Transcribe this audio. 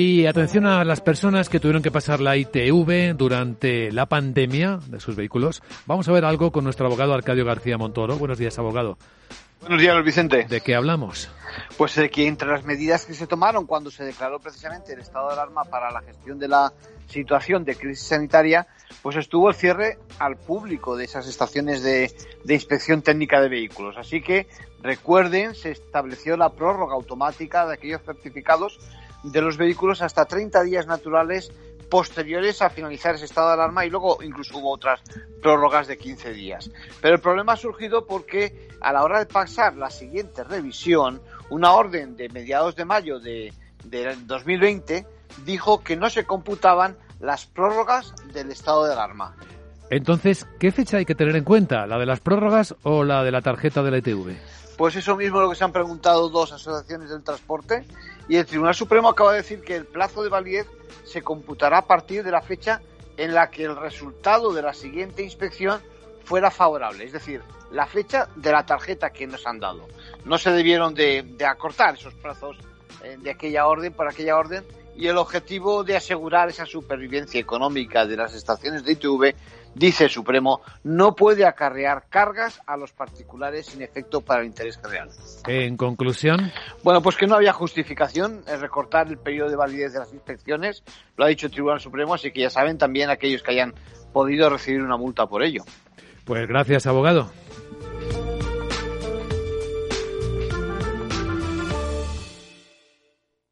Y atención a las personas que tuvieron que pasar la ITV durante la pandemia de sus vehículos. Vamos a ver algo con nuestro abogado Arcadio García Montoro. Buenos días, abogado. Buenos días, Vicente. ¿De qué hablamos? Pues de que entre las medidas que se tomaron cuando se declaró precisamente el estado de alarma para la gestión de la situación de crisis sanitaria, pues estuvo el cierre al público de esas estaciones de, inspección técnica de vehículos. Así que recuerden, se estableció la prórroga automática de aquellos certificados de los vehículos hasta 30 días naturales posteriores a finalizar ese estado de alarma y luego incluso hubo otras prórrogas de 15 días. Pero el problema ha surgido porque a la hora de pasar la siguiente revisión, una orden de mediados de mayo de, de 2020 dijo que no se computaban las prórrogas del estado de alarma. Entonces, ¿qué fecha hay que tener en cuenta? ¿La de las prórrogas o la de la tarjeta de la ITV? Pues eso mismo es lo que se han preguntado dos asociaciones del transporte y el Tribunal Supremo acaba de decir que el plazo de validez se computará a partir de la fecha en la que el resultado de la siguiente inspección fuera favorable, es decir, la fecha de la tarjeta que nos han dado. No se debieron de, de acortar esos plazos eh, de aquella orden por aquella orden y el objetivo de asegurar esa supervivencia económica de las estaciones de ITV, dice el Supremo, no puede acarrear cargas a los particulares sin efecto para el interés general. En conclusión. Bueno, pues que no había justificación en recortar el periodo de validez de las inspecciones, lo ha dicho el Tribunal Supremo, así que ya saben también aquellos que hayan podido recibir una multa por ello. Pues gracias, abogado.